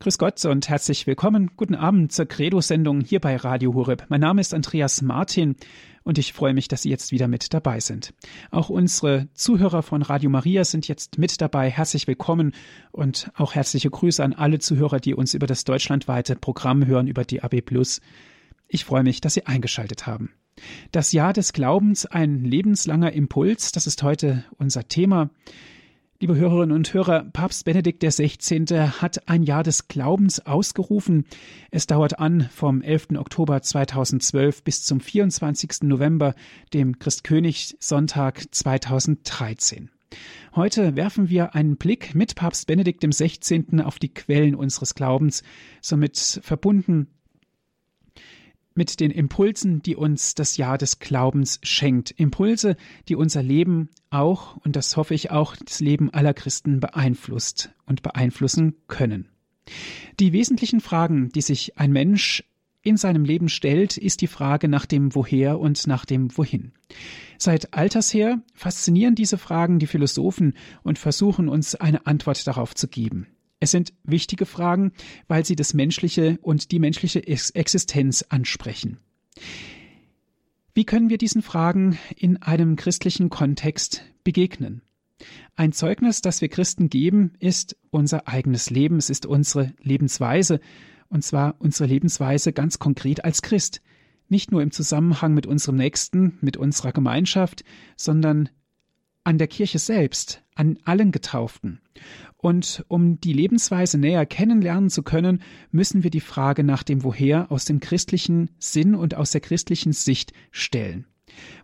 Grüß Gott und herzlich willkommen. Guten Abend zur Credo-Sendung hier bei Radio Horeb. Mein Name ist Andreas Martin und ich freue mich, dass Sie jetzt wieder mit dabei sind. Auch unsere Zuhörer von Radio Maria sind jetzt mit dabei. Herzlich willkommen und auch herzliche Grüße an alle Zuhörer, die uns über das deutschlandweite Programm hören, über die AB Plus. Ich freue mich, dass Sie eingeschaltet haben. Das Jahr des Glaubens, ein lebenslanger Impuls, das ist heute unser Thema. Liebe Hörerinnen und Hörer, Papst Benedikt XVI. hat ein Jahr des Glaubens ausgerufen. Es dauert an vom 11. Oktober 2012 bis zum 24. November, dem Christkönig-Sonntag 2013. Heute werfen wir einen Blick mit Papst Benedikt XVI. auf die Quellen unseres Glaubens, somit verbunden mit den Impulsen, die uns das Jahr des Glaubens schenkt. Impulse, die unser Leben auch, und das hoffe ich auch, das Leben aller Christen beeinflusst und beeinflussen können. Die wesentlichen Fragen, die sich ein Mensch in seinem Leben stellt, ist die Frage nach dem Woher und nach dem Wohin. Seit alters her faszinieren diese Fragen die Philosophen und versuchen uns eine Antwort darauf zu geben. Es sind wichtige Fragen, weil sie das Menschliche und die menschliche Existenz ansprechen. Wie können wir diesen Fragen in einem christlichen Kontext begegnen? Ein Zeugnis, das wir Christen geben, ist unser eigenes Leben, es ist unsere Lebensweise, und zwar unsere Lebensweise ganz konkret als Christ, nicht nur im Zusammenhang mit unserem Nächsten, mit unserer Gemeinschaft, sondern an der Kirche selbst, an allen Getauften. Und um die Lebensweise näher kennenlernen zu können, müssen wir die Frage nach dem Woher aus dem christlichen Sinn und aus der christlichen Sicht stellen.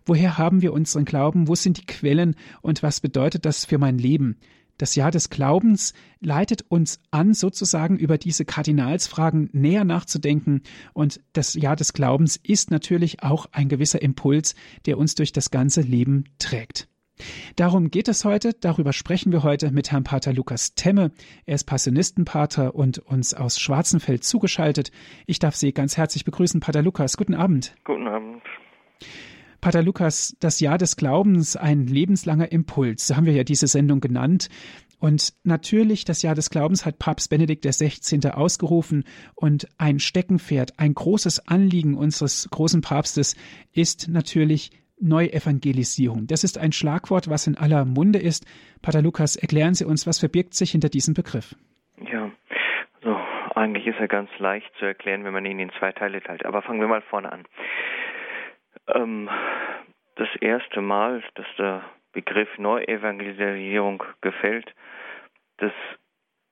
Woher haben wir unseren Glauben? Wo sind die Quellen? Und was bedeutet das für mein Leben? Das Jahr des Glaubens leitet uns an, sozusagen über diese Kardinalsfragen näher nachzudenken. Und das Jahr des Glaubens ist natürlich auch ein gewisser Impuls, der uns durch das ganze Leben trägt. Darum geht es heute, darüber sprechen wir heute mit Herrn Pater Lukas Temme. Er ist Passionistenpater und uns aus Schwarzenfeld zugeschaltet. Ich darf Sie ganz herzlich begrüßen, Pater Lukas. Guten Abend. Guten Abend. Pater Lukas, das Jahr des Glaubens, ein lebenslanger Impuls. So haben wir ja diese Sendung genannt. Und natürlich, das Jahr des Glaubens hat Papst Benedikt XVI. ausgerufen und ein Steckenpferd, ein großes Anliegen unseres großen Papstes ist natürlich Neuevangelisierung. Das ist ein Schlagwort, was in aller Munde ist. Pater Lukas, erklären Sie uns, was verbirgt sich hinter diesem Begriff? Ja, so eigentlich ist er ganz leicht zu erklären, wenn man ihn in zwei Teile teilt. Aber fangen wir mal vorne an. Ähm, das erste Mal, dass der Begriff Neuevangelisierung gefällt, das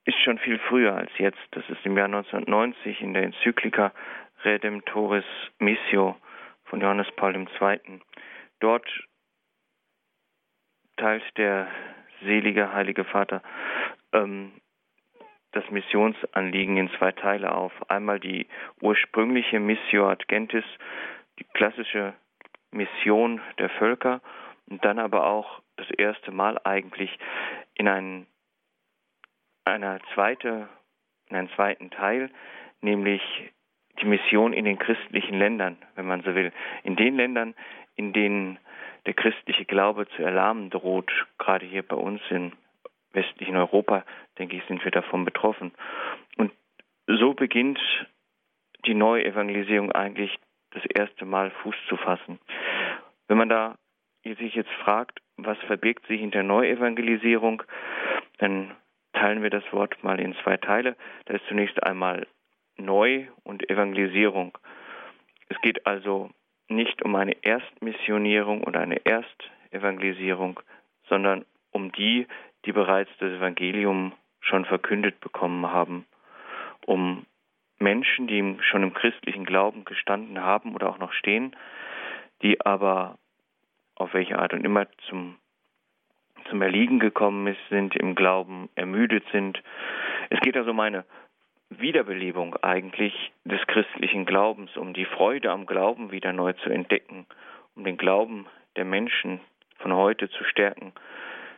ist schon viel früher als jetzt. Das ist im Jahr 1990 in der Enzyklika Redemptoris Missio von Johannes Paul II. Dort teilt der selige Heilige Vater ähm, das Missionsanliegen in zwei Teile auf. Einmal die ursprüngliche Missio ad Gentis, die klassische Mission der Völker und dann aber auch das erste Mal eigentlich in einen, einer zweite, in einen zweiten Teil, nämlich die Mission in den christlichen Ländern, wenn man so will. In den Ländern, in denen der christliche Glaube zu erlahmen droht, gerade hier bei uns in westlichen Europa, denke ich, sind wir davon betroffen. Und so beginnt die Neuevangelisierung eigentlich das erste Mal Fuß zu fassen. Wenn man da sich jetzt fragt, was verbirgt sich hinter Neuevangelisierung, dann teilen wir das Wort mal in zwei Teile. Da ist zunächst einmal Neu und Evangelisierung. Es geht also nicht um eine Erstmissionierung oder eine Erstevangelisierung, sondern um die, die bereits das Evangelium schon verkündet bekommen haben, um Menschen, die schon im christlichen Glauben gestanden haben oder auch noch stehen, die aber auf welche Art und immer zum, zum Erliegen gekommen sind, im Glauben ermüdet sind. Es geht also um eine Wiederbelebung eigentlich des christlichen Glaubens, um die Freude am Glauben wieder neu zu entdecken, um den Glauben der Menschen von heute zu stärken,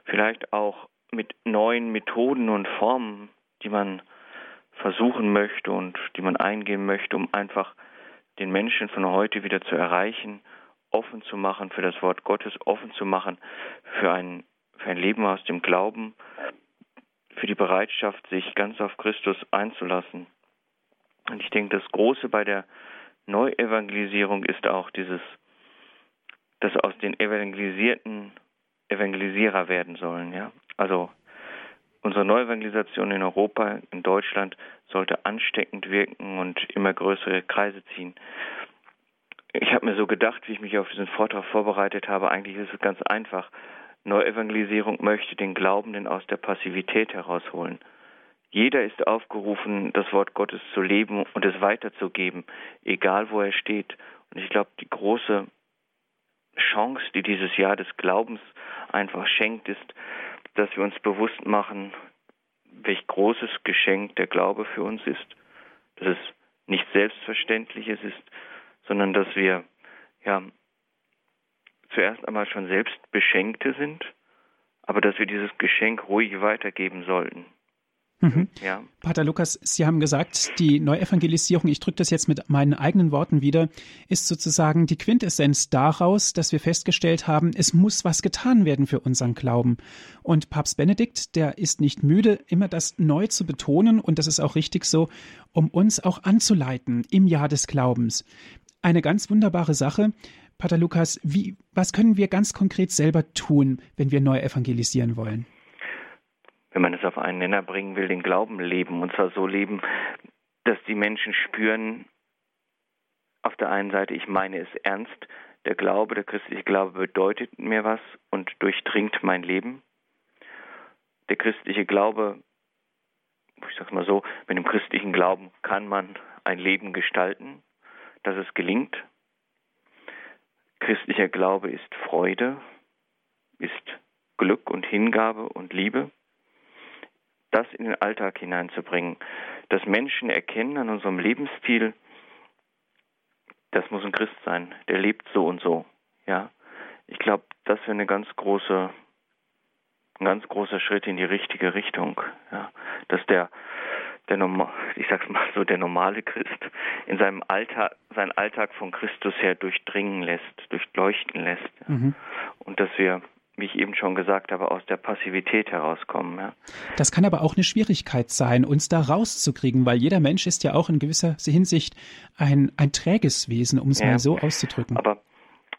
vielleicht auch mit neuen Methoden und Formen, die man versuchen möchte und die man eingehen möchte, um einfach den Menschen von heute wieder zu erreichen, offen zu machen für das Wort Gottes, offen zu machen für ein, für ein Leben aus dem Glauben, für die Bereitschaft, sich ganz auf Christus einzulassen. Und ich denke, das Große bei der Neuevangelisierung ist auch dieses, dass aus den Evangelisierten Evangelisierer werden sollen. Ja? Also unsere Neuevangelisation in Europa, in Deutschland, sollte ansteckend wirken und immer größere Kreise ziehen. Ich habe mir so gedacht, wie ich mich auf diesen Vortrag vorbereitet habe, eigentlich ist es ganz einfach. Neuevangelisierung möchte den Glaubenden aus der Passivität herausholen. Jeder ist aufgerufen, das Wort Gottes zu leben und es weiterzugeben, egal wo er steht. Und ich glaube, die große Chance, die dieses Jahr des Glaubens einfach schenkt, ist, dass wir uns bewusst machen, welch großes Geschenk der Glaube für uns ist. Dass es nicht Selbstverständliches ist, sondern dass wir ja zuerst einmal schon selbst Beschenkte sind, aber dass wir dieses Geschenk ruhig weitergeben sollten. Mhm. Ja. Pater Lukas, Sie haben gesagt, die Neuevangelisierung, ich drücke das jetzt mit meinen eigenen Worten wieder, ist sozusagen die Quintessenz daraus, dass wir festgestellt haben, es muss was getan werden für unseren Glauben. Und Papst Benedikt, der ist nicht müde, immer das neu zu betonen, und das ist auch richtig so, um uns auch anzuleiten im Jahr des Glaubens. Eine ganz wunderbare Sache. Pater Lukas, wie, was können wir ganz konkret selber tun, wenn wir neu evangelisieren wollen? wenn man es auf einen Nenner bringen will, den Glauben leben. Und zwar so leben, dass die Menschen spüren, auf der einen Seite, ich meine es ernst, der Glaube, der christliche Glaube bedeutet mir was und durchdringt mein Leben. Der christliche Glaube, ich sage mal so, mit dem christlichen Glauben kann man ein Leben gestalten, dass es gelingt. Christlicher Glaube ist Freude, ist Glück und Hingabe und Liebe das in den Alltag hineinzubringen. Dass Menschen erkennen an unserem Lebensstil, das muss ein Christ sein, der lebt so und so. Ja, ich glaube, das wäre eine ganz große, ein ganz großer Schritt in die richtige Richtung. Ja, dass der, der normal, ich sag's mal so, der normale Christ in seinem Alltag, seinen Alltag von Christus her durchdringen lässt, durchleuchten lässt. Mhm. Und dass wir wie ich eben schon gesagt habe, aus der Passivität herauskommen. Ja. Das kann aber auch eine Schwierigkeit sein, uns da rauszukriegen, weil jeder Mensch ist ja auch in gewisser Hinsicht ein, ein träges Wesen, um es ja. mal so auszudrücken. Aber,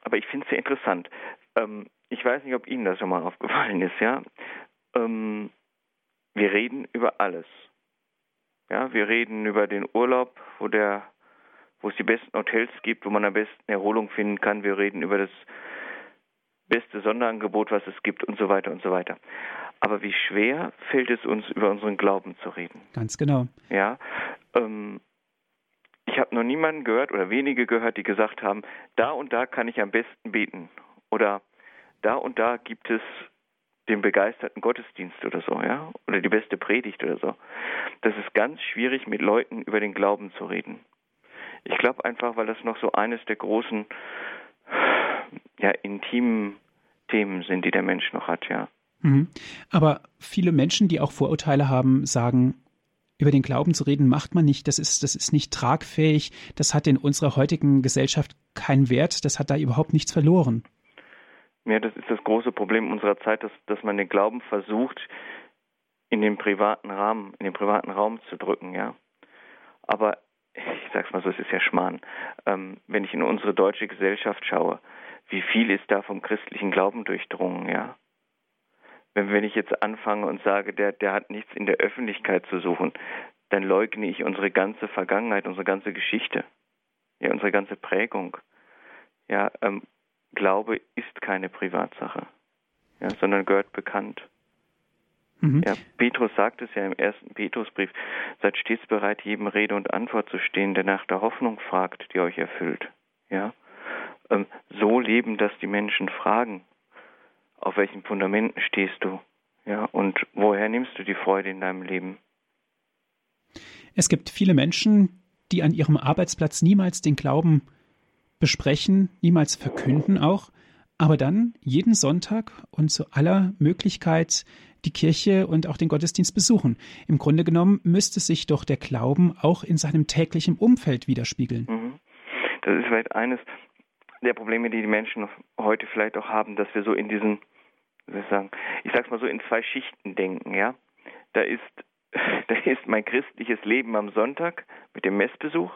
aber ich finde es sehr interessant. Ähm, ich weiß nicht, ob Ihnen das schon mal aufgefallen ist, ja. Ähm, wir reden über alles. Ja, wir reden über den Urlaub, wo der, wo es die besten Hotels gibt, wo man am besten Erholung finden kann. Wir reden über das beste Sonderangebot, was es gibt und so weiter und so weiter. Aber wie schwer fällt es uns, über unseren Glauben zu reden? Ganz genau. Ja. Ähm, ich habe noch niemanden gehört oder wenige gehört, die gesagt haben, da und da kann ich am besten beten. Oder da und da gibt es den begeisterten Gottesdienst oder so, ja, oder die beste Predigt oder so. Das ist ganz schwierig, mit Leuten über den Glauben zu reden. Ich glaube einfach, weil das noch so eines der großen ja, intimen Themen sind, die der Mensch noch hat, ja. Mhm. Aber viele Menschen, die auch Vorurteile haben, sagen, über den Glauben zu reden, macht man nicht. Das ist, das ist nicht tragfähig. Das hat in unserer heutigen Gesellschaft keinen Wert. Das hat da überhaupt nichts verloren. Ja, das ist das große Problem unserer Zeit, dass, dass man den Glauben versucht, in den privaten Rahmen, in den privaten Raum zu drücken, ja. Aber ich sag's mal so, es ist ja Schmarrn. Ähm, wenn ich in unsere deutsche Gesellschaft schaue, wie viel ist da vom christlichen Glauben durchdrungen, ja? Wenn, wenn ich jetzt anfange und sage, der, der hat nichts in der Öffentlichkeit zu suchen, dann leugne ich unsere ganze Vergangenheit, unsere ganze Geschichte, ja, unsere ganze Prägung. Ja, ähm, Glaube ist keine Privatsache, ja, sondern gehört bekannt. Mhm. Ja, Petrus sagt es ja im ersten Petrusbrief, seid stets bereit, jedem Rede und Antwort zu stehen, der nach der Hoffnung fragt, die euch erfüllt. Ja, ähm, so leben, dass die Menschen fragen, auf welchen Fundamenten stehst du? Ja, und woher nimmst du die Freude in deinem Leben? Es gibt viele Menschen, die an ihrem Arbeitsplatz niemals den Glauben besprechen, niemals verkünden auch, aber dann jeden Sonntag und zu aller Möglichkeit die Kirche und auch den Gottesdienst besuchen. Im Grunde genommen müsste sich doch der Glauben auch in seinem täglichen Umfeld widerspiegeln. Mhm. Das ist vielleicht eines der Probleme, die die Menschen heute vielleicht auch haben, dass wir so in diesen, ich sagen, ich sag's mal so in zwei Schichten denken, ja. da ist, da ist mein christliches Leben am Sonntag mit dem Messbesuch.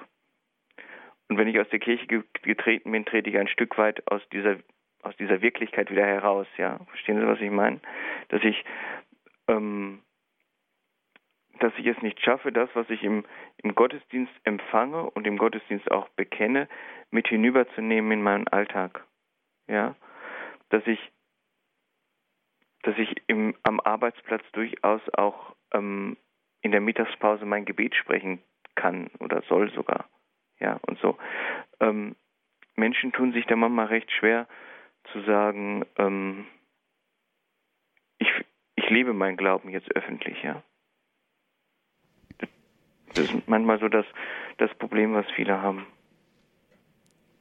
Und wenn ich aus der Kirche getreten bin, trete ich ein Stück weit aus dieser, aus dieser Wirklichkeit wieder heraus. Ja, verstehen Sie, was ich meine? Dass ich, ähm, dass ich es nicht schaffe, das, was ich im, im Gottesdienst empfange und im Gottesdienst auch bekenne, mit hinüberzunehmen in meinen Alltag. Ja, dass ich dass ich im, am Arbeitsplatz durchaus auch ähm, in der Mittagspause mein Gebet sprechen kann oder soll sogar. Ja, und so. Ähm, Menschen tun sich da manchmal recht schwer zu sagen, ähm, ich, ich lebe meinen Glauben jetzt öffentlich, ja. Das ist manchmal so das, das Problem, was viele haben.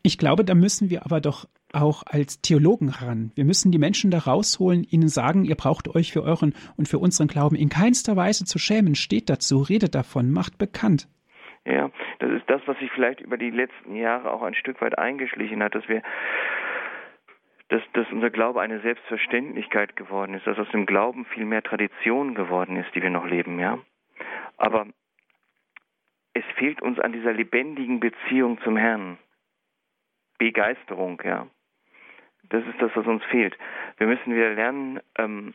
Ich glaube, da müssen wir aber doch auch als Theologen ran. Wir müssen die Menschen da rausholen, ihnen sagen, ihr braucht euch für euren und für unseren Glauben in keinster Weise zu schämen. Steht dazu, redet davon, macht bekannt. Ja, das ist das, was sich vielleicht über die letzten Jahre auch ein Stück weit eingeschlichen hat, dass wir dass, dass unser Glaube eine Selbstverständlichkeit geworden ist, dass aus dem Glauben viel mehr Tradition geworden ist, die wir noch leben, ja. Aber es fehlt uns an dieser lebendigen Beziehung zum Herrn. Begeisterung, ja. Das ist das, was uns fehlt. Wir müssen wieder lernen, ähm,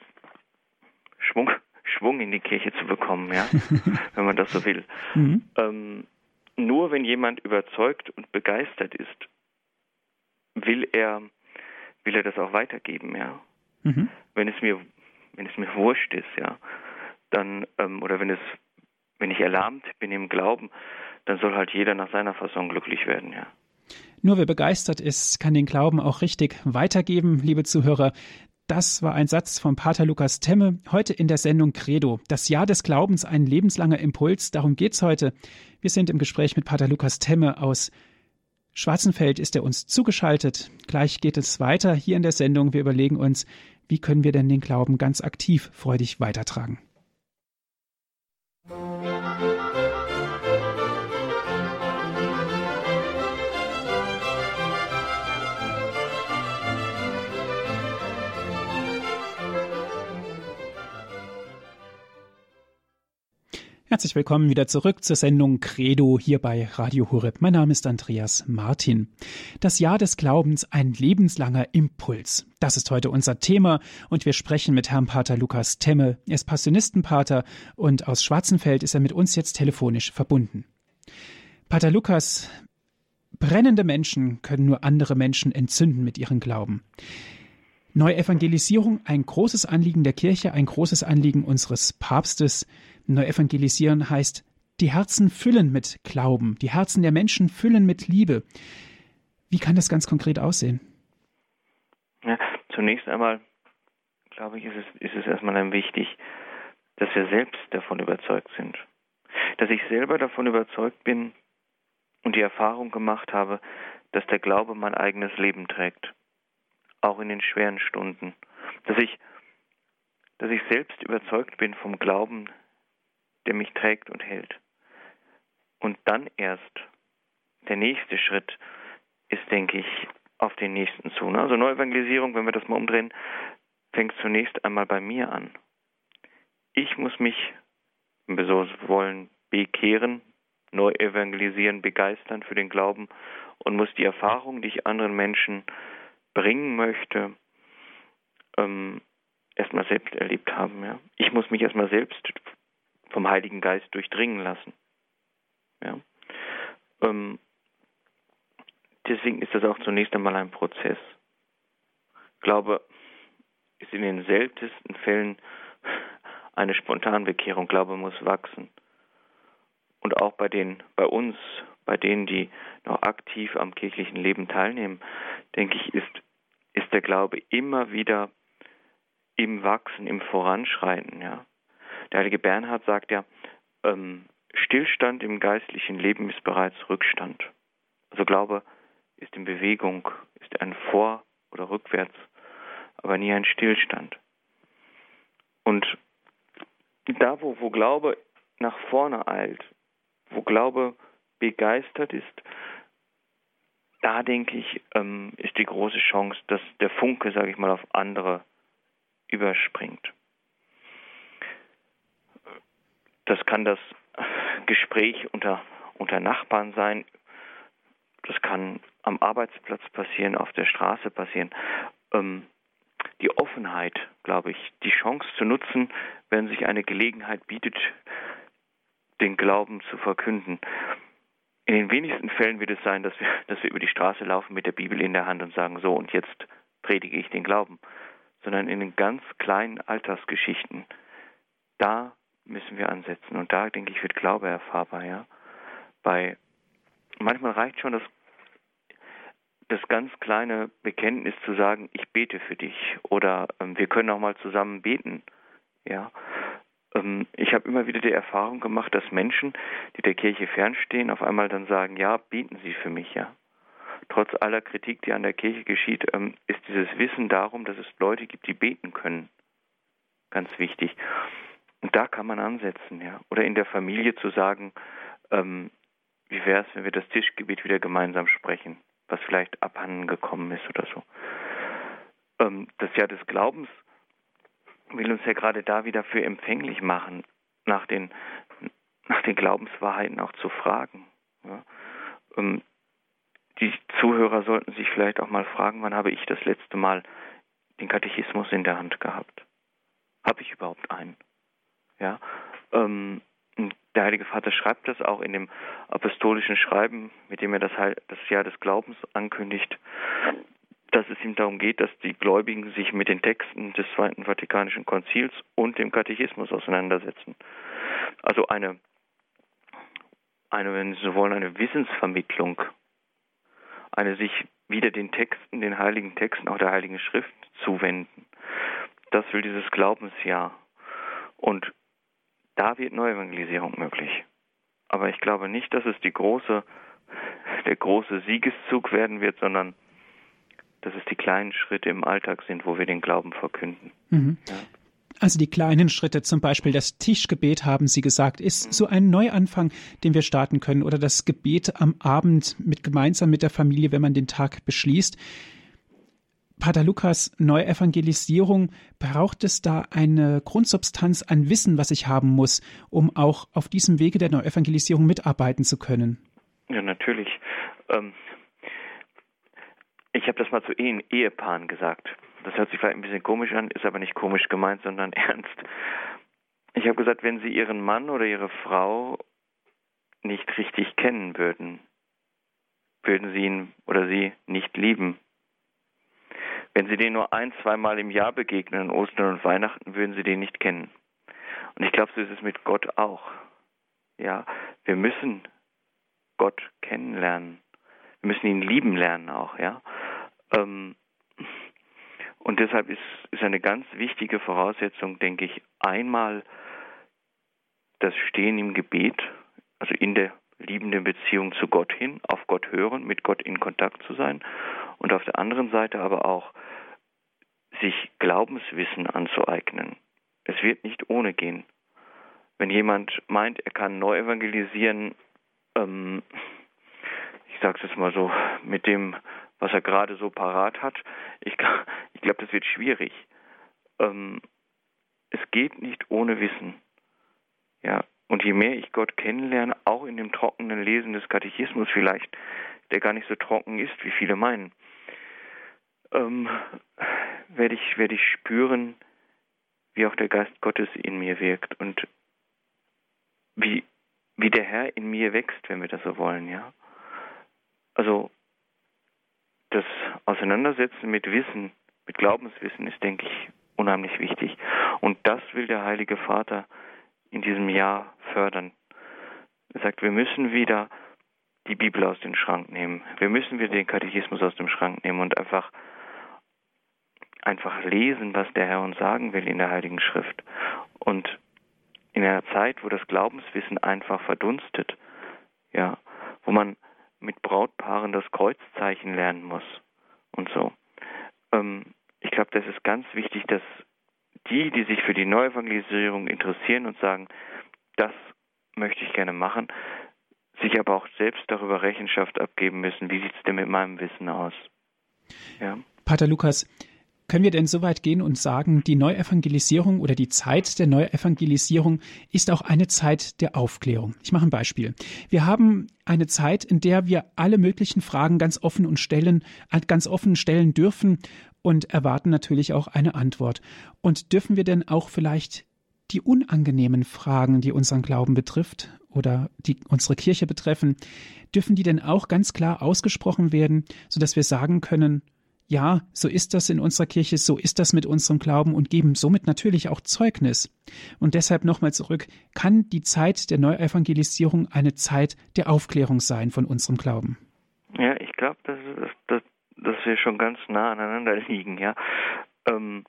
Schwung, Schwung in die Kirche zu bekommen, ja, wenn man das so will. Mhm. Ähm, nur wenn jemand überzeugt und begeistert ist, will er, will er das auch weitergeben, ja. Mhm. Wenn es mir, wenn es mir wurscht ist, ja, dann ähm, oder wenn es, wenn ich erlahmt bin im Glauben, dann soll halt jeder nach seiner Fassung glücklich werden, ja. Nur wer begeistert ist, kann den Glauben auch richtig weitergeben, liebe Zuhörer. Das war ein Satz von Pater Lukas Temme, heute in der Sendung Credo. Das Jahr des Glaubens, ein lebenslanger Impuls, darum geht's heute. Wir sind im Gespräch mit Pater Lukas Temme aus Schwarzenfeld ist er uns zugeschaltet. Gleich geht es weiter hier in der Sendung. Wir überlegen uns, wie können wir denn den Glauben ganz aktiv freudig weitertragen. Herzlich willkommen wieder zurück zur Sendung Credo hier bei Radio Horeb. Mein Name ist Andreas Martin. Das Jahr des Glaubens, ein lebenslanger Impuls. Das ist heute unser Thema und wir sprechen mit Herrn Pater Lukas Temme. Er ist Passionistenpater und aus Schwarzenfeld ist er mit uns jetzt telefonisch verbunden. Pater Lukas, brennende Menschen können nur andere Menschen entzünden mit ihrem Glauben. Neuevangelisierung, ein großes Anliegen der Kirche, ein großes Anliegen unseres Papstes. Neuevangelisieren heißt, die Herzen füllen mit Glauben, die Herzen der Menschen füllen mit Liebe. Wie kann das ganz konkret aussehen? Ja, zunächst einmal, glaube ich, ist es, ist es erstmal wichtig, dass wir selbst davon überzeugt sind. Dass ich selber davon überzeugt bin und die Erfahrung gemacht habe, dass der Glaube mein eigenes Leben trägt auch in den schweren Stunden. Dass ich, dass ich selbst überzeugt bin vom Glauben, der mich trägt und hält. Und dann erst der nächste Schritt ist, denke ich, auf den nächsten zu. Ne? Also Neuevangelisierung, wenn wir das mal umdrehen, fängt zunächst einmal bei mir an. Ich muss mich, wenn wir so wollen, bekehren, neu evangelisieren, begeistern für den Glauben und muss die Erfahrung, die ich anderen Menschen bringen möchte, ähm, erstmal selbst erlebt haben. Ja. Ich muss mich erstmal selbst vom Heiligen Geist durchdringen lassen. Ja. Ähm, deswegen ist das auch zunächst einmal ein Prozess. Glaube, ist in den seltensten Fällen eine Spontanbekehrung. Glaube muss wachsen. Und auch bei den, bei uns, bei denen, die noch aktiv am kirchlichen Leben teilnehmen, denke ich, ist ist der Glaube immer wieder im Wachsen, im Voranschreiten. Ja. Der heilige Bernhard sagt ja, ähm, Stillstand im geistlichen Leben ist bereits Rückstand. Also Glaube ist in Bewegung, ist ein Vor- oder Rückwärts, aber nie ein Stillstand. Und da, wo, wo Glaube nach vorne eilt, wo Glaube begeistert ist, da denke ich, ähm, ist die große Chance, dass der Funke, sage ich mal, auf andere überspringt. Das kann das Gespräch unter, unter Nachbarn sein, das kann am Arbeitsplatz passieren, auf der Straße passieren. Ähm, die Offenheit, glaube ich, die Chance zu nutzen, wenn sich eine Gelegenheit bietet, den Glauben zu verkünden. In den wenigsten Fällen wird es sein, dass wir, dass wir über die Straße laufen mit der Bibel in der Hand und sagen, so und jetzt predige ich den Glauben, sondern in den ganz kleinen Alltagsgeschichten. Da müssen wir ansetzen und da denke ich wird Glaube erfahrbar, ja. Bei manchmal reicht schon das das ganz kleine Bekenntnis zu sagen, ich bete für dich oder ähm, wir können auch mal zusammen beten. Ja, ähm, ich habe immer wieder die Erfahrung gemacht, dass Menschen, die der Kirche fernstehen, auf einmal dann sagen, ja, beten Sie für mich, ja. Trotz aller Kritik, die an der Kirche geschieht, ähm, ist dieses Wissen darum, dass es Leute gibt, die beten können, ganz wichtig. Und da kann man ansetzen, ja. Oder in der Familie zu sagen, ähm, wie wäre es, wenn wir das Tischgebet wieder gemeinsam sprechen? was vielleicht abhanden gekommen ist oder so. Ähm, das Jahr des Glaubens will uns ja gerade da wieder für empfänglich machen, nach den, nach den Glaubenswahrheiten auch zu fragen. Ja. Ähm, die Zuhörer sollten sich vielleicht auch mal fragen, wann habe ich das letzte Mal den Katechismus in der Hand gehabt? Habe ich überhaupt einen? Ja. Ähm, der Heilige Vater schreibt das auch in dem apostolischen Schreiben, mit dem er das, das Jahr des Glaubens ankündigt, dass es ihm darum geht, dass die Gläubigen sich mit den Texten des Zweiten Vatikanischen Konzils und dem Katechismus auseinandersetzen. Also eine, eine, wenn Sie so wollen, eine Wissensvermittlung, eine sich wieder den Texten, den heiligen Texten, auch der Heiligen Schrift zuwenden. Das will dieses Glaubensjahr. Und da wird Neuevangelisierung möglich. Aber ich glaube nicht, dass es die große, der große Siegeszug werden wird, sondern dass es die kleinen Schritte im Alltag sind, wo wir den Glauben verkünden. Mhm. Ja. Also die kleinen Schritte, zum Beispiel das Tischgebet, haben Sie gesagt, ist mhm. so ein Neuanfang, den wir starten können, oder das Gebet am Abend mit gemeinsam mit der Familie, wenn man den Tag beschließt. Pater Lukas, Neuevangelisierung, braucht es da eine Grundsubstanz an Wissen, was ich haben muss, um auch auf diesem Wege der Neuevangelisierung mitarbeiten zu können? Ja, natürlich. Ähm, ich habe das mal zu Ehen, Ehepaaren gesagt. Das hört sich vielleicht ein bisschen komisch an, ist aber nicht komisch gemeint, sondern ernst. Ich habe gesagt, wenn Sie Ihren Mann oder Ihre Frau nicht richtig kennen würden, würden Sie ihn oder sie nicht lieben. Wenn Sie den nur ein, zweimal im Jahr begegnen, Ostern und Weihnachten, würden Sie den nicht kennen. Und ich glaube, so ist es mit Gott auch. Ja, wir müssen Gott kennenlernen. Wir müssen ihn lieben lernen auch, ja. Ähm, und deshalb ist, ist eine ganz wichtige Voraussetzung, denke ich, einmal das Stehen im Gebet, also in der liebenden Beziehung zu Gott hin, auf Gott hören, mit Gott in Kontakt zu sein und auf der anderen Seite aber auch sich Glaubenswissen anzueignen. Es wird nicht ohne gehen. Wenn jemand meint, er kann neu evangelisieren, ähm, ich sage es jetzt mal so, mit dem, was er gerade so parat hat, ich, ich glaube, das wird schwierig. Ähm, es geht nicht ohne Wissen. Ja, und je mehr ich Gott kennenlerne, auch in dem trockenen Lesen des Katechismus vielleicht, der gar nicht so trocken ist, wie viele meinen, ähm, werde ich, werde ich spüren, wie auch der Geist Gottes in mir wirkt und wie, wie der Herr in mir wächst, wenn wir das so wollen, ja. Also das Auseinandersetzen mit Wissen, mit Glaubenswissen ist, denke ich, unheimlich wichtig. Und das will der Heilige Vater in diesem Jahr fördern. Er sagt, wir müssen wieder die Bibel aus dem Schrank nehmen. Wir müssen wieder den Katechismus aus dem Schrank nehmen und einfach einfach lesen, was der Herr uns sagen will in der Heiligen Schrift. Und in einer Zeit, wo das Glaubenswissen einfach verdunstet, ja, wo man mit Brautpaaren das Kreuzzeichen lernen muss und so. Ähm, ich glaube, das ist ganz wichtig, dass die, die sich für die Neuevangelisierung interessieren und sagen, das möchte ich gerne machen, sich aber auch selbst darüber Rechenschaft abgeben müssen, wie sieht es denn mit meinem Wissen aus. Ja. Pater Lukas, können wir denn so weit gehen und sagen, die Neuevangelisierung oder die Zeit der Neuevangelisierung ist auch eine Zeit der Aufklärung? Ich mache ein Beispiel. Wir haben eine Zeit, in der wir alle möglichen Fragen ganz offen und stellen, ganz offen stellen dürfen und erwarten natürlich auch eine Antwort. Und dürfen wir denn auch vielleicht die unangenehmen Fragen, die unseren Glauben betrifft oder die unsere Kirche betreffen, dürfen die denn auch ganz klar ausgesprochen werden, so dass wir sagen können, ja, so ist das in unserer Kirche, so ist das mit unserem Glauben und geben somit natürlich auch Zeugnis. Und deshalb nochmal zurück, kann die Zeit der Neuevangelisierung eine Zeit der Aufklärung sein von unserem Glauben? Ja, ich glaube, dass, dass, dass, wir schon ganz nah aneinander liegen, ja. Ähm,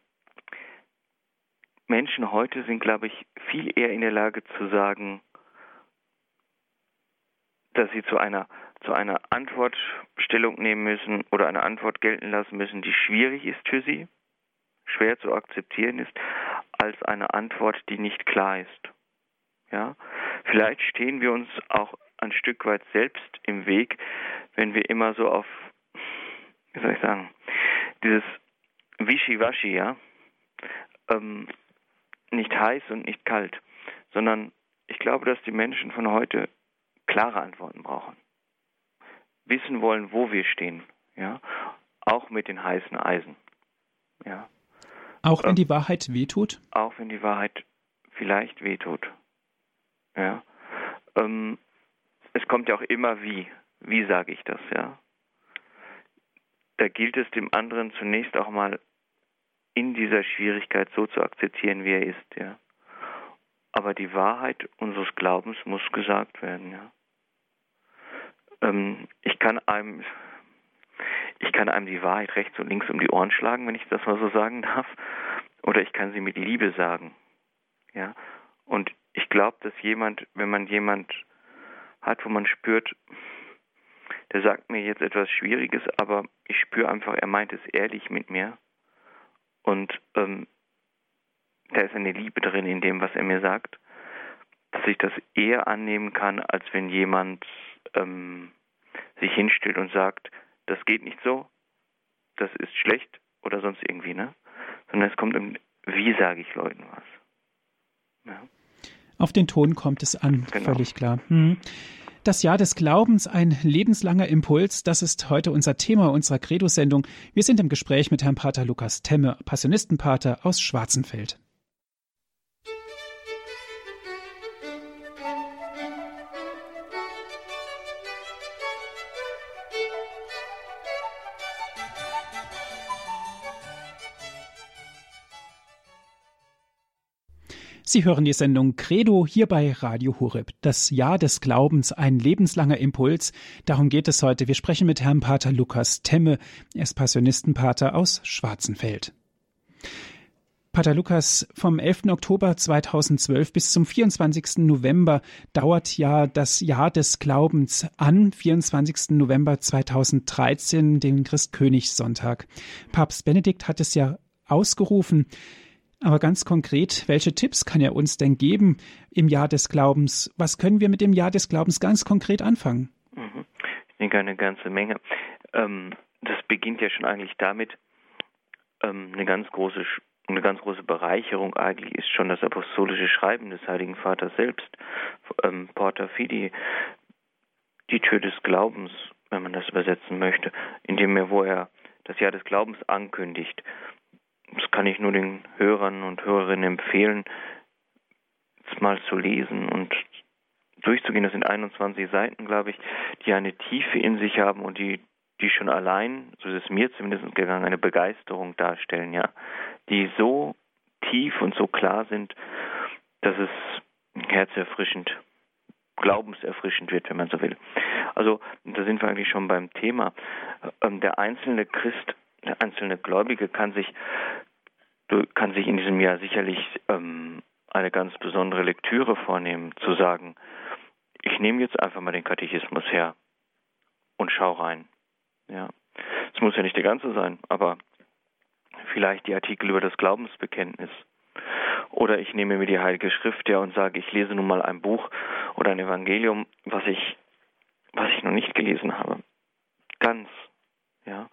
Menschen heute sind, glaube ich, viel eher in der Lage zu sagen, dass sie zu einer zu einer Antwort Stellung nehmen müssen oder eine Antwort gelten lassen müssen, die schwierig ist für sie, schwer zu akzeptieren ist, als eine Antwort, die nicht klar ist. Ja, vielleicht stehen wir uns auch ein Stück weit selbst im Weg, wenn wir immer so auf, wie soll ich sagen, dieses Wischiwaschi, ja, ähm, nicht heiß und nicht kalt, sondern ich glaube, dass die Menschen von heute klare Antworten brauchen wissen wollen, wo wir stehen, ja, auch mit den heißen Eisen, ja. Auch wenn ähm, die Wahrheit wehtut? Auch wenn die Wahrheit vielleicht wehtut, ja. Ähm, es kommt ja auch immer wie, wie sage ich das, ja. Da gilt es dem anderen zunächst auch mal in dieser Schwierigkeit so zu akzeptieren, wie er ist, ja. Aber die Wahrheit unseres Glaubens muss gesagt werden, ja. Ähm, ich kann einem ich kann einem die Wahrheit rechts und links um die Ohren schlagen, wenn ich das mal so sagen darf, oder ich kann sie mit Liebe sagen. Ja? Und ich glaube, dass jemand, wenn man jemand hat, wo man spürt, der sagt mir jetzt etwas Schwieriges, aber ich spüre einfach, er meint es ehrlich mit mir. Und ähm, da ist eine Liebe drin in dem, was er mir sagt, dass ich das eher annehmen kann, als wenn jemand ähm, sich hinstellt und sagt, das geht nicht so, das ist schlecht oder sonst irgendwie, ne? Sondern es kommt im, wie sage ich Leuten was. Ja. Auf den Ton kommt es an, genau. völlig klar. Hm. Das Jahr des Glaubens, ein lebenslanger Impuls, das ist heute unser Thema unserer Credo-Sendung. Wir sind im Gespräch mit Herrn Pater Lukas Temme, Passionistenpater aus Schwarzenfeld. Sie hören die Sendung Credo hier bei Radio Horeb. Das Jahr des Glaubens, ein lebenslanger Impuls. Darum geht es heute. Wir sprechen mit Herrn Pater Lukas Temme. Er ist Passionistenpater aus Schwarzenfeld. Pater Lukas, vom 11. Oktober 2012 bis zum 24. November dauert ja das Jahr des Glaubens an, 24. November 2013, den Christkönigssonntag. Papst Benedikt hat es ja ausgerufen. Aber ganz konkret, welche Tipps kann er uns denn geben im Jahr des Glaubens? Was können wir mit dem Jahr des Glaubens ganz konkret anfangen? Mhm. Ich denke eine ganze Menge. Ähm, das beginnt ja schon eigentlich damit, ähm, eine ganz große eine ganz große Bereicherung eigentlich ist schon das apostolische Schreiben des Heiligen Vaters selbst, ähm, Porta Fidi, die Tür des Glaubens, wenn man das übersetzen möchte, indem er, wo er das Jahr des Glaubens ankündigt das kann ich nur den Hörern und Hörerinnen empfehlen, es mal zu lesen und durchzugehen. Das sind 21 Seiten, glaube ich, die eine Tiefe in sich haben und die, die schon allein, so ist es mir zumindest gegangen, eine Begeisterung darstellen, ja, die so tief und so klar sind, dass es herzerfrischend, glaubenserfrischend wird, wenn man so will. Also, da sind wir eigentlich schon beim Thema. Ähm, der einzelne Christ der einzelne Gläubige kann sich, kann sich in diesem Jahr sicherlich ähm, eine ganz besondere Lektüre vornehmen, zu sagen, ich nehme jetzt einfach mal den Katechismus her und schau rein. Ja. Es muss ja nicht der ganze sein, aber vielleicht die Artikel über das Glaubensbekenntnis. Oder ich nehme mir die Heilige Schrift her und sage, ich lese nun mal ein Buch oder ein Evangelium, was ich, was ich noch nicht gelesen habe. Ganz, ja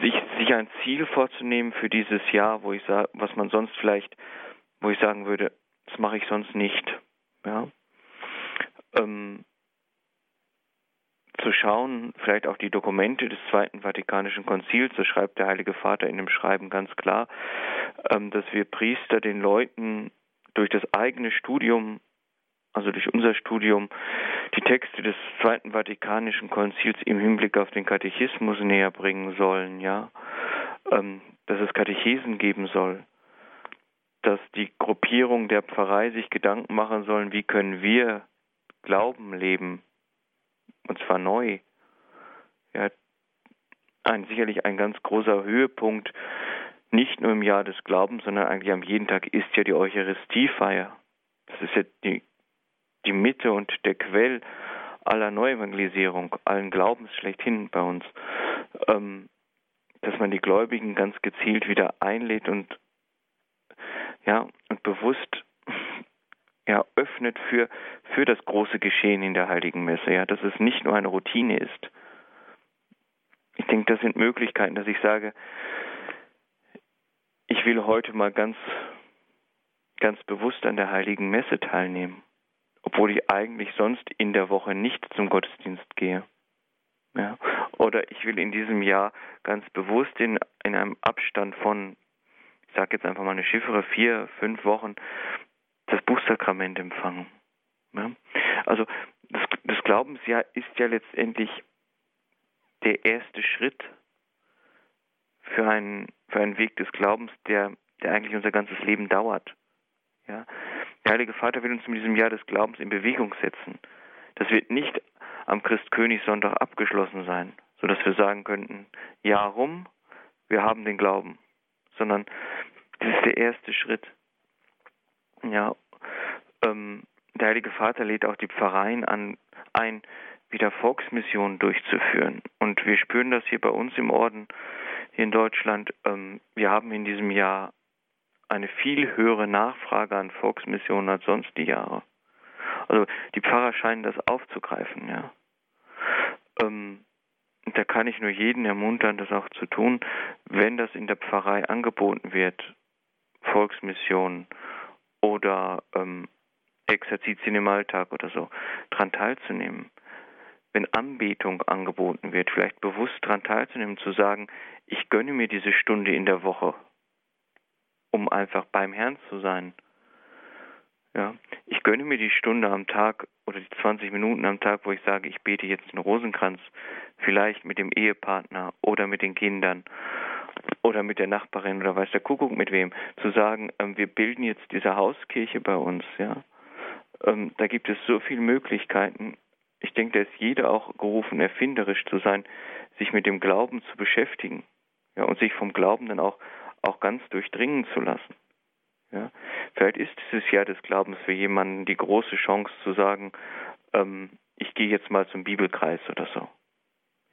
sich, sich ein Ziel vorzunehmen für dieses Jahr, wo ich sage, was man sonst vielleicht, wo ich sagen würde, das mache ich sonst nicht. Ja. Ähm, zu schauen, vielleicht auch die Dokumente des Zweiten Vatikanischen Konzils, so schreibt der Heilige Vater in dem Schreiben ganz klar, ähm, dass wir Priester den Leuten durch das eigene Studium, also durch unser Studium, die Texte des Zweiten Vatikanischen Konzils im Hinblick auf den Katechismus näher bringen sollen, ja, ähm, dass es Katechesen geben soll, dass die Gruppierung der Pfarrei sich Gedanken machen sollen, wie können wir Glauben leben, und zwar neu. Ja, ein, sicherlich ein ganz großer Höhepunkt, nicht nur im Jahr des Glaubens, sondern eigentlich am jeden Tag ist ja die Eucharistiefeier. Das ist ja die, die Mitte und der Quell aller Neuevangelisierung, allen Glaubens schlechthin bei uns. Ähm, dass man die Gläubigen ganz gezielt wieder einlädt und ja und bewusst ja, öffnet für, für das große Geschehen in der Heiligen Messe, ja, dass es nicht nur eine Routine ist. Ich denke, das sind Möglichkeiten, dass ich sage, ich will heute mal ganz, ganz bewusst an der Heiligen Messe teilnehmen, obwohl ich eigentlich sonst in der Woche nicht zum Gottesdienst gehe. Ja. Oder ich will in diesem Jahr ganz bewusst in, in einem Abstand von, ich sage jetzt einfach mal eine Chiffre, vier, fünf Wochen, das Buchsakrament empfangen. Ja? Also das, das Glaubensjahr ist ja letztendlich der erste Schritt für einen, für einen Weg des Glaubens, der, der eigentlich unser ganzes Leben dauert. Ja? Der Heilige Vater will uns in diesem Jahr des Glaubens in Bewegung setzen. Das wird nicht am Christkönigssonntag abgeschlossen sein, sodass wir sagen könnten, ja rum, wir haben den Glauben, sondern das ist der erste Schritt. Ja, ähm, der Heilige Vater lädt auch die Pfarreien an, ein, wieder Volksmissionen durchzuführen. Und wir spüren das hier bei uns im Orden, hier in Deutschland. Ähm, wir haben in diesem Jahr eine viel höhere Nachfrage an Volksmissionen als sonst die Jahre. Also die Pfarrer scheinen das aufzugreifen, ja. Ähm, da kann ich nur jeden ermuntern, das auch zu tun, wenn das in der Pfarrei angeboten wird, Volksmissionen oder ähm, Exerzitien im Alltag oder so, daran teilzunehmen. Wenn Anbetung angeboten wird, vielleicht bewusst daran teilzunehmen, zu sagen, ich gönne mir diese Stunde in der Woche, um einfach beim Herrn zu sein. Ja, ich gönne mir die Stunde am Tag oder die 20 Minuten am Tag, wo ich sage, ich bete jetzt den Rosenkranz, vielleicht mit dem Ehepartner oder mit den Kindern oder mit der Nachbarin oder weiß der Kuckuck mit wem, zu sagen, ähm, wir bilden jetzt diese Hauskirche bei uns, ja. Ähm, da gibt es so viele Möglichkeiten. Ich denke, da ist jeder auch gerufen, erfinderisch zu sein, sich mit dem Glauben zu beschäftigen, ja, und sich vom Glauben dann auch, auch ganz durchdringen zu lassen. Ja. Vielleicht ist dieses Jahr des Glaubens für jemanden die große Chance zu sagen, ähm, ich gehe jetzt mal zum Bibelkreis oder so.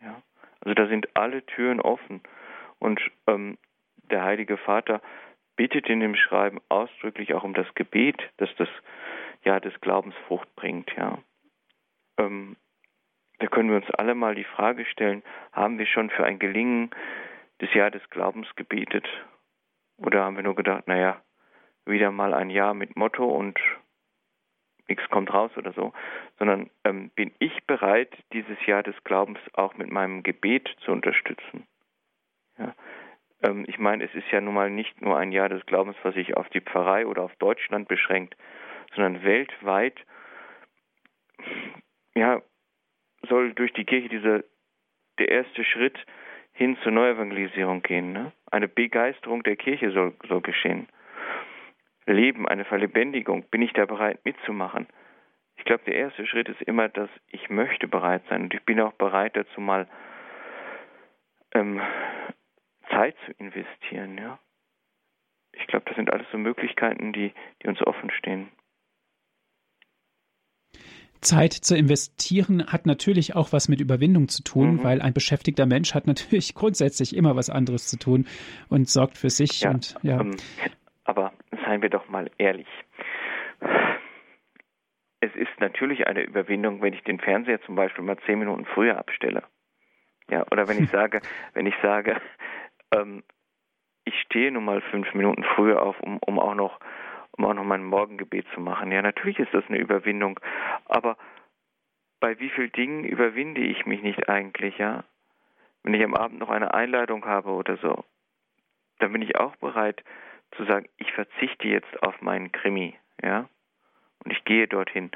Ja. Also da sind alle Türen offen und ähm, der Heilige Vater bittet in dem Schreiben ausdrücklich auch um das Gebet, dass das Jahr des Glaubens Frucht bringt. Ja. Ähm, da können wir uns alle mal die Frage stellen, haben wir schon für ein Gelingen des Jahr des Glaubens gebetet? Oder haben wir nur gedacht, naja, wieder mal ein Jahr mit Motto und nichts kommt raus oder so, sondern ähm, bin ich bereit, dieses Jahr des Glaubens auch mit meinem Gebet zu unterstützen? Ja. Ähm, ich meine, es ist ja nun mal nicht nur ein Jahr des Glaubens, was sich auf die Pfarrei oder auf Deutschland beschränkt, sondern weltweit ja, soll durch die Kirche dieser der erste Schritt hin zur Neuevangelisierung gehen. Ne? Eine Begeisterung der Kirche soll, soll geschehen. Leben, eine Verlebendigung. Bin ich da bereit mitzumachen? Ich glaube, der erste Schritt ist immer, dass ich möchte bereit sein und ich bin auch bereit dazu mal ähm, Zeit zu investieren. Ja, ich glaube, das sind alles so Möglichkeiten, die, die uns offen stehen. Zeit zu investieren hat natürlich auch was mit Überwindung zu tun, mhm. weil ein beschäftigter Mensch hat natürlich grundsätzlich immer was anderes zu tun und sorgt für sich. Ja, und, ja. Ähm, aber seien wir doch mal ehrlich. Es ist natürlich eine Überwindung, wenn ich den Fernseher zum Beispiel mal zehn Minuten früher abstelle. Ja, oder wenn ich sage, wenn ich sage, ähm, ich stehe nun mal fünf Minuten früher auf, um, um auch noch um auch noch mein Morgengebet zu machen. Ja, natürlich ist das eine Überwindung, aber bei wie vielen Dingen überwinde ich mich nicht eigentlich, ja? Wenn ich am Abend noch eine Einladung habe oder so, dann bin ich auch bereit zu sagen, ich verzichte jetzt auf meinen Krimi, ja? Und ich gehe dorthin.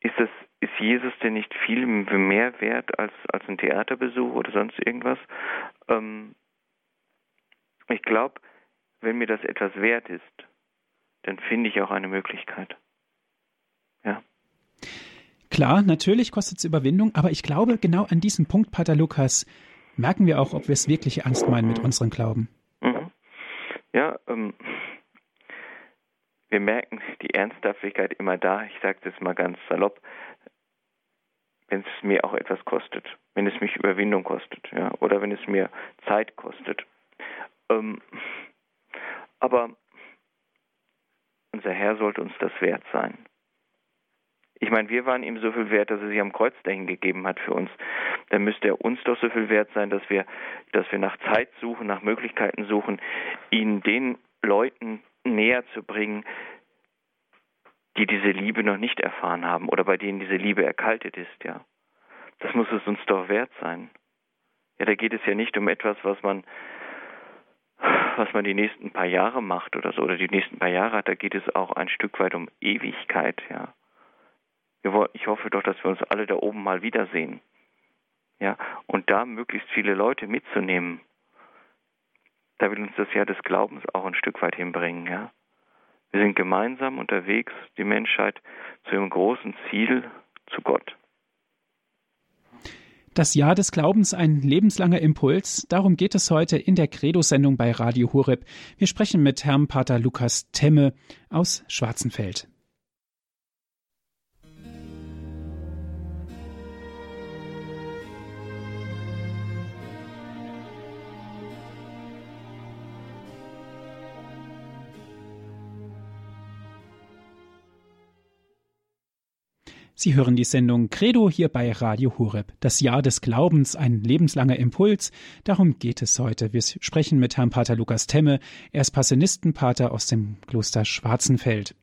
Ist das, ist Jesus denn nicht viel mehr wert als, als ein Theaterbesuch oder sonst irgendwas? Ähm, ich glaube, wenn mir das etwas wert ist, dann finde ich auch eine Möglichkeit. Ja. Klar, natürlich kostet es Überwindung, aber ich glaube, genau an diesem Punkt, Pater Lukas, merken wir auch, ob wir es wirklich ernst meinen mit unserem Glauben. Mhm. Ja, ähm, wir merken die Ernsthaftigkeit immer da, ich sage das mal ganz salopp, wenn es mir auch etwas kostet, wenn es mich Überwindung kostet, ja, oder wenn es mir Zeit kostet. Ähm, aber unser Herr sollte uns das wert sein. Ich meine, wir waren ihm so viel wert, dass er sich am Kreuz dahin gegeben hat für uns. Dann müsste er uns doch so viel wert sein, dass wir, dass wir nach Zeit suchen, nach Möglichkeiten suchen, ihn den Leuten näher zu bringen, die diese Liebe noch nicht erfahren haben oder bei denen diese Liebe erkaltet ist, ja. Das muss es uns doch wert sein. Ja, da geht es ja nicht um etwas, was man was man die nächsten paar Jahre macht oder so, oder die nächsten paar Jahre hat, da geht es auch ein Stück weit um Ewigkeit, ja. Ich hoffe doch, dass wir uns alle da oben mal wiedersehen. Ja, und da möglichst viele Leute mitzunehmen, da will uns das Jahr des Glaubens auch ein Stück weit hinbringen, ja. Wir sind gemeinsam unterwegs, die Menschheit zu ihrem großen Ziel, zu Gott. Das Jahr des Glaubens, ein lebenslanger Impuls. Darum geht es heute in der Credo-Sendung bei Radio Horeb. Wir sprechen mit Herrn Pater Lukas Temme aus Schwarzenfeld. Sie hören die Sendung Credo hier bei Radio Horeb. Das Jahr des Glaubens, ein lebenslanger Impuls. Darum geht es heute. Wir sprechen mit Herrn Pater Lukas Temme. Er ist Passionistenpater aus dem Kloster Schwarzenfeld.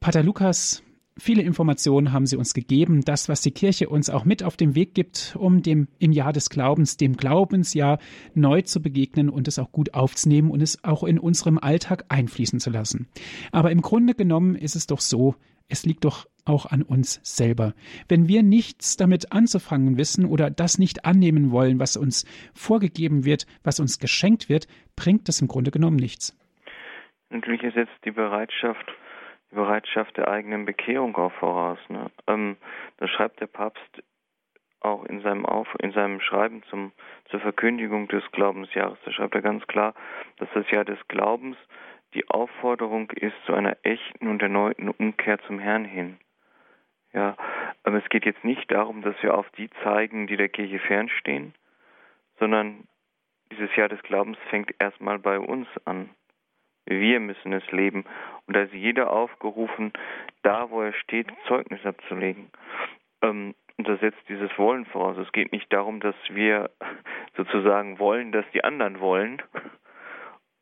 Pater Lukas, viele Informationen haben Sie uns gegeben. Das, was die Kirche uns auch mit auf den Weg gibt, um dem im Jahr des Glaubens, dem Glaubensjahr neu zu begegnen und es auch gut aufzunehmen und es auch in unserem Alltag einfließen zu lassen. Aber im Grunde genommen ist es doch so, es liegt doch auch an uns selber. Wenn wir nichts damit anzufangen wissen oder das nicht annehmen wollen, was uns vorgegeben wird, was uns geschenkt wird, bringt das im Grunde genommen nichts. Natürlich ist jetzt die Bereitschaft, die Bereitschaft der eigenen Bekehrung auch voraus. Ne? Ähm, da schreibt der Papst auch in seinem Auf, in seinem Schreiben zum, zur Verkündigung des Glaubensjahres, da schreibt er ganz klar, dass das Jahr des Glaubens die Aufforderung ist zu einer echten und erneuten Umkehr zum Herrn hin. Ja, aber es geht jetzt nicht darum, dass wir auf die zeigen, die der Kirche fernstehen, sondern dieses Jahr des Glaubens fängt erstmal bei uns an. Wir müssen es leben. Und da ist jeder aufgerufen, da wo er steht, Zeugnis abzulegen. Ähm, und das setzt dieses Wollen voraus. Es geht nicht darum, dass wir sozusagen wollen, dass die anderen wollen.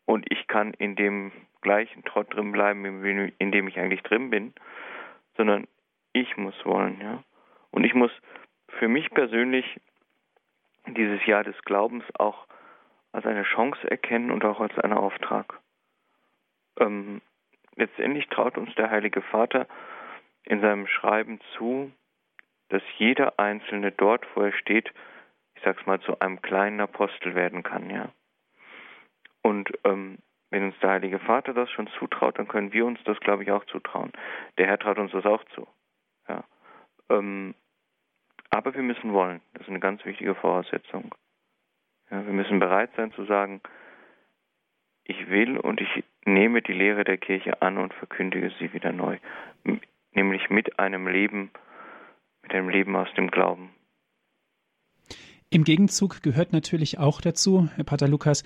Und ich kann in dem gleichen Trott drin bleiben, in dem ich eigentlich drin bin, sondern ich muss wollen, ja. Und ich muss für mich persönlich dieses Jahr des Glaubens auch als eine Chance erkennen und auch als einen Auftrag. Ähm, letztendlich traut uns der Heilige Vater in seinem Schreiben zu, dass jeder Einzelne dort, wo er steht, ich sag's mal, zu einem kleinen Apostel werden kann, ja. Und ähm, wenn uns der Heilige Vater das schon zutraut, dann können wir uns das, glaube ich, auch zutrauen. Der Herr traut uns das auch zu. Ähm, aber wir müssen wollen. Das ist eine ganz wichtige Voraussetzung. Ja, wir müssen bereit sein zu sagen, ich will und ich nehme die Lehre der Kirche an und verkündige sie wieder neu. Nämlich mit einem Leben, mit einem Leben aus dem Glauben. Im Gegenzug gehört natürlich auch dazu, Herr Pater Lukas,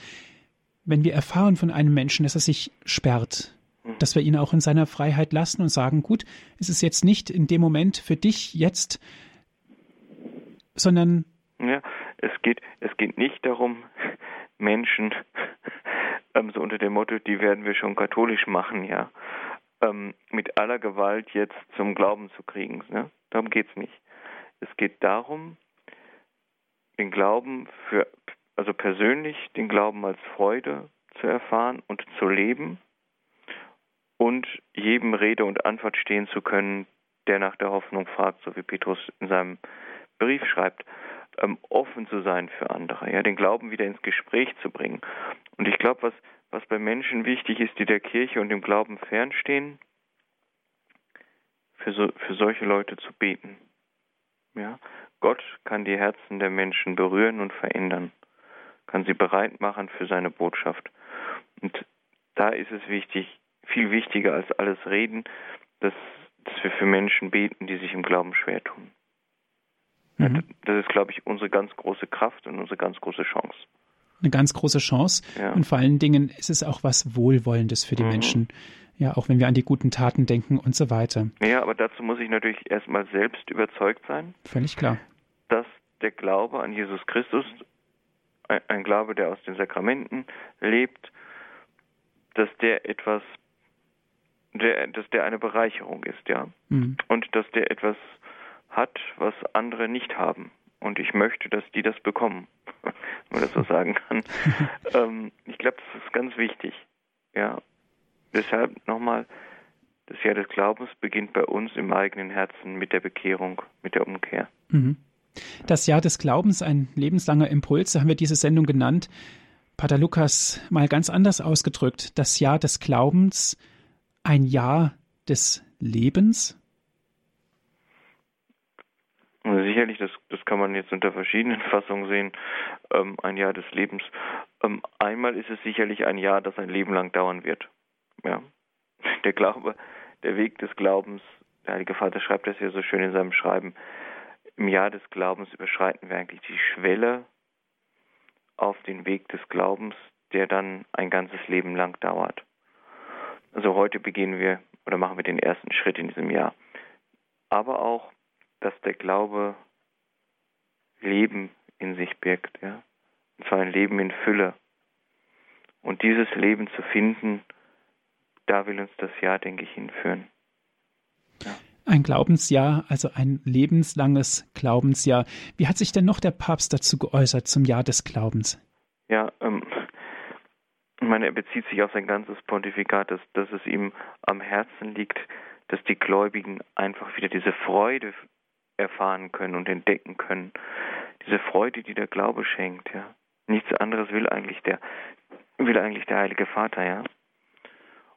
wenn wir erfahren von einem Menschen, dass er sich sperrt, dass wir ihn auch in seiner Freiheit lassen und sagen, gut, es ist jetzt nicht in dem Moment für dich jetzt, sondern ja, es geht, es geht nicht darum, Menschen, ähm, so unter dem Motto, die werden wir schon katholisch machen, ja, ähm, mit aller Gewalt jetzt zum Glauben zu kriegen. Ne? Darum es nicht. Es geht darum, den Glauben für, also persönlich den Glauben als Freude zu erfahren und zu leben und jedem Rede und Antwort stehen zu können, der nach der Hoffnung fragt, so wie Petrus in seinem Brief schreibt, ähm, offen zu sein für andere, ja, den Glauben wieder ins Gespräch zu bringen. Und ich glaube, was, was bei Menschen wichtig ist, die der Kirche und dem Glauben fernstehen, für, so, für solche Leute zu beten. Ja, Gott kann die Herzen der Menschen berühren und verändern, kann sie bereit machen für seine Botschaft. Und da ist es wichtig, viel wichtiger als alles Reden, dass, dass wir für Menschen beten, die sich im Glauben schwer tun. Mhm. Das ist, glaube ich, unsere ganz große Kraft und unsere ganz große Chance. Eine ganz große Chance. Ja. Und vor allen Dingen ist es auch was Wohlwollendes für die mhm. Menschen. Ja, auch wenn wir an die guten Taten denken und so weiter. Ja, aber dazu muss ich natürlich erstmal selbst überzeugt sein. Völlig klar. Dass der Glaube an Jesus Christus, ein Glaube, der aus den Sakramenten lebt, dass der etwas, der, dass der eine Bereicherung ist, ja. Mhm. Und dass der etwas hat, was andere nicht haben. Und ich möchte, dass die das bekommen, wenn man das so sagen kann. ähm, ich glaube, das ist ganz wichtig. Ja. Deshalb nochmal, das Jahr des Glaubens beginnt bei uns im eigenen Herzen mit der Bekehrung, mit der Umkehr. Mhm. Das Jahr des Glaubens, ein lebenslanger Impuls, haben wir diese Sendung genannt. Pater Lukas, mal ganz anders ausgedrückt, das Jahr des Glaubens, ein Jahr des Lebens? Sicherlich, das, das kann man jetzt unter verschiedenen Fassungen sehen, ähm, ein Jahr des Lebens. Ähm, einmal ist es sicherlich ein Jahr, das ein Leben lang dauern wird. Ja. Der Glaube, der Weg des Glaubens, der Heilige Vater schreibt das ja so schön in seinem Schreiben, im Jahr des Glaubens überschreiten wir eigentlich die Schwelle auf den Weg des Glaubens, der dann ein ganzes Leben lang dauert. Also heute beginnen wir oder machen wir den ersten Schritt in diesem Jahr. Aber auch dass der Glaube Leben in sich birgt, ja. Und zwar ein Leben in Fülle. Und dieses Leben zu finden, da will uns das Jahr, denke ich, hinführen. Ja. Ein Glaubensjahr, also ein lebenslanges Glaubensjahr. Wie hat sich denn noch der Papst dazu geäußert zum Jahr des Glaubens? Ja, ähm, ich meine, er bezieht sich auf sein ganzes Pontifikat, dass, dass es ihm am Herzen liegt, dass die Gläubigen einfach wieder diese Freude erfahren können und entdecken können. Diese Freude, die der Glaube schenkt, ja. Nichts anderes will eigentlich der, will eigentlich der Heilige Vater, ja.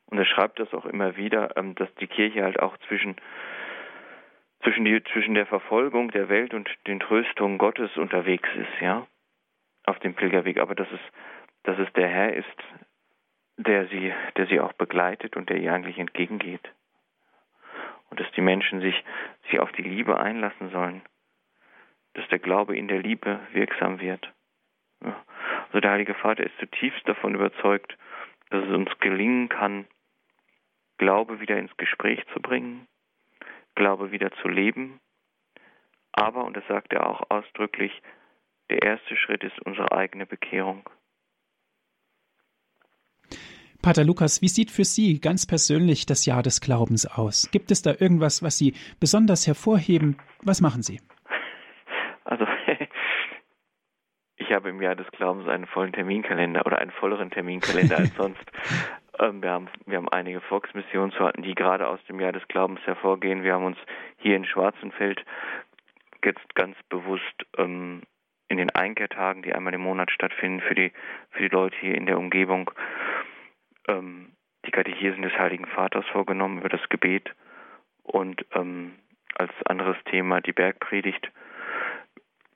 Und er schreibt das auch immer wieder, ähm, dass die Kirche halt auch zwischen zwischen, die, zwischen der Verfolgung der Welt und den Tröstungen Gottes unterwegs ist, ja, auf dem Pilgerweg. Aber dass es, dass es der Herr ist, der sie, der sie auch begleitet und der ihr eigentlich entgegengeht und dass die Menschen sich, sich auf die Liebe einlassen sollen, dass der Glaube in der Liebe wirksam wird. Ja. Also der Heilige Vater ist zutiefst davon überzeugt, dass es uns gelingen kann, Glaube wieder ins Gespräch zu bringen, Glaube wieder zu leben, aber, und das sagt er auch ausdrücklich, der erste Schritt ist unsere eigene Bekehrung. Pater Lukas, wie sieht für Sie ganz persönlich das Jahr des Glaubens aus? Gibt es da irgendwas, was Sie besonders hervorheben? Was machen Sie? Also, ich habe im Jahr des Glaubens einen vollen Terminkalender oder einen volleren Terminkalender als sonst. Ähm, wir, haben, wir haben einige Volksmissionsfahrten, die gerade aus dem Jahr des Glaubens hervorgehen. Wir haben uns hier in Schwarzenfeld jetzt ganz bewusst ähm, in den Einkehrtagen, die einmal im Monat stattfinden, für die, für die Leute hier in der Umgebung ähm, die Katechesen des Heiligen Vaters vorgenommen über das Gebet und ähm, als anderes Thema die Bergpredigt.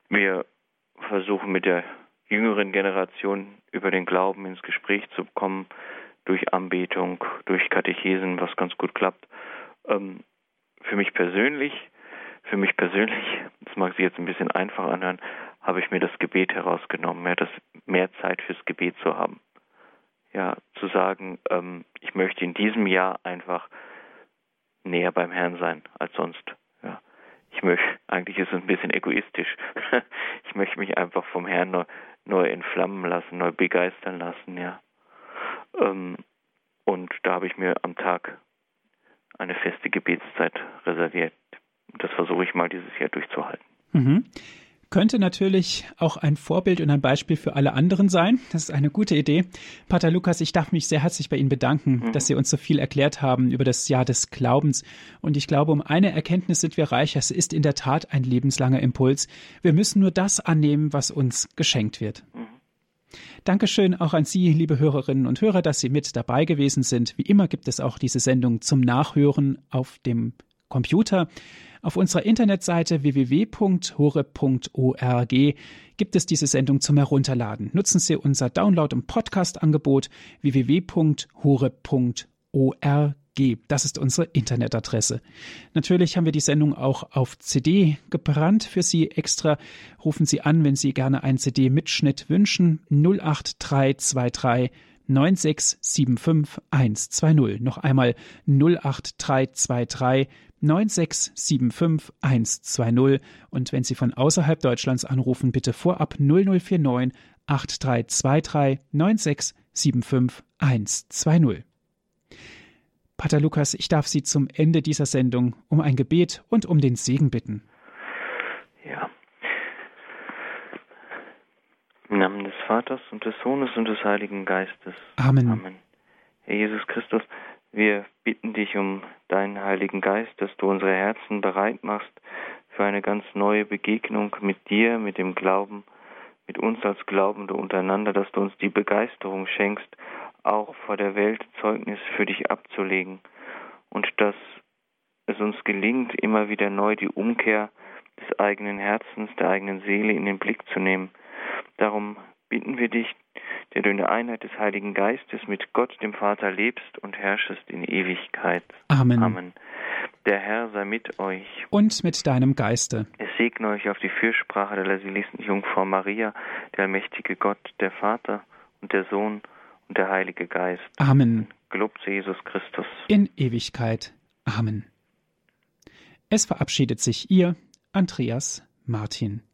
Wir versuchen mit der jüngeren Generation über den Glauben ins Gespräch zu kommen, durch Anbetung, durch Katechesen, was ganz gut klappt. Ähm, für mich persönlich, für mich persönlich, das mag sich jetzt ein bisschen einfach anhören, habe ich mir das Gebet herausgenommen, mehr, das, mehr Zeit fürs Gebet zu haben ja, zu sagen, ähm, ich möchte in diesem Jahr einfach näher beim Herrn sein als sonst. Ja. Ich möchte, eigentlich ist es ein bisschen egoistisch. ich möchte mich einfach vom Herrn noch, neu entflammen lassen, neu begeistern lassen, ja. Ähm, und da habe ich mir am Tag eine feste Gebetszeit reserviert. Das versuche ich mal dieses Jahr durchzuhalten. Mhm könnte natürlich auch ein Vorbild und ein Beispiel für alle anderen sein. Das ist eine gute Idee. Pater Lukas, ich darf mich sehr herzlich bei Ihnen bedanken, mhm. dass Sie uns so viel erklärt haben über das Jahr des Glaubens. Und ich glaube, um eine Erkenntnis sind wir reich. Es ist in der Tat ein lebenslanger Impuls. Wir müssen nur das annehmen, was uns geschenkt wird. Mhm. Dankeschön auch an Sie, liebe Hörerinnen und Hörer, dass Sie mit dabei gewesen sind. Wie immer gibt es auch diese Sendung zum Nachhören auf dem Computer. Auf unserer Internetseite www.hore.org gibt es diese Sendung zum Herunterladen. Nutzen Sie unser Download- und Podcast-Angebot www.hore.org. Das ist unsere Internetadresse. Natürlich haben wir die Sendung auch auf CD gebrannt für Sie extra. Rufen Sie an, wenn Sie gerne einen CD-Mitschnitt wünschen. 08323 9675120. Noch einmal 08323 9675120 und wenn Sie von außerhalb Deutschlands anrufen, bitte vorab 0049 8323 9675120. Pater Lukas, ich darf Sie zum Ende dieser Sendung um ein Gebet und um den Segen bitten. Ja. Im Namen des Vaters und des Sohnes und des Heiligen Geistes. Amen. Amen. Herr Jesus Christus, wir bitten dich um deinen Heiligen Geist, dass du unsere Herzen bereit machst für eine ganz neue Begegnung mit dir, mit dem Glauben, mit uns als Glaubende untereinander, dass du uns die Begeisterung schenkst, auch vor der Welt Zeugnis für dich abzulegen und dass es uns gelingt, immer wieder neu die Umkehr des eigenen Herzens, der eigenen Seele in den Blick zu nehmen. Darum bitten wir dich, der du in der Einheit des Heiligen Geistes mit Gott, dem Vater, lebst und herrschest in Ewigkeit. Amen. Amen. Der Herr sei mit euch. Und mit deinem Geiste. Es segne euch auf die Fürsprache der lasilisten Jungfrau Maria, der allmächtige Gott, der Vater und der Sohn und der Heilige Geist. Amen. Gelobt sei Jesus Christus. In Ewigkeit. Amen. Es verabschiedet sich ihr, Andreas Martin.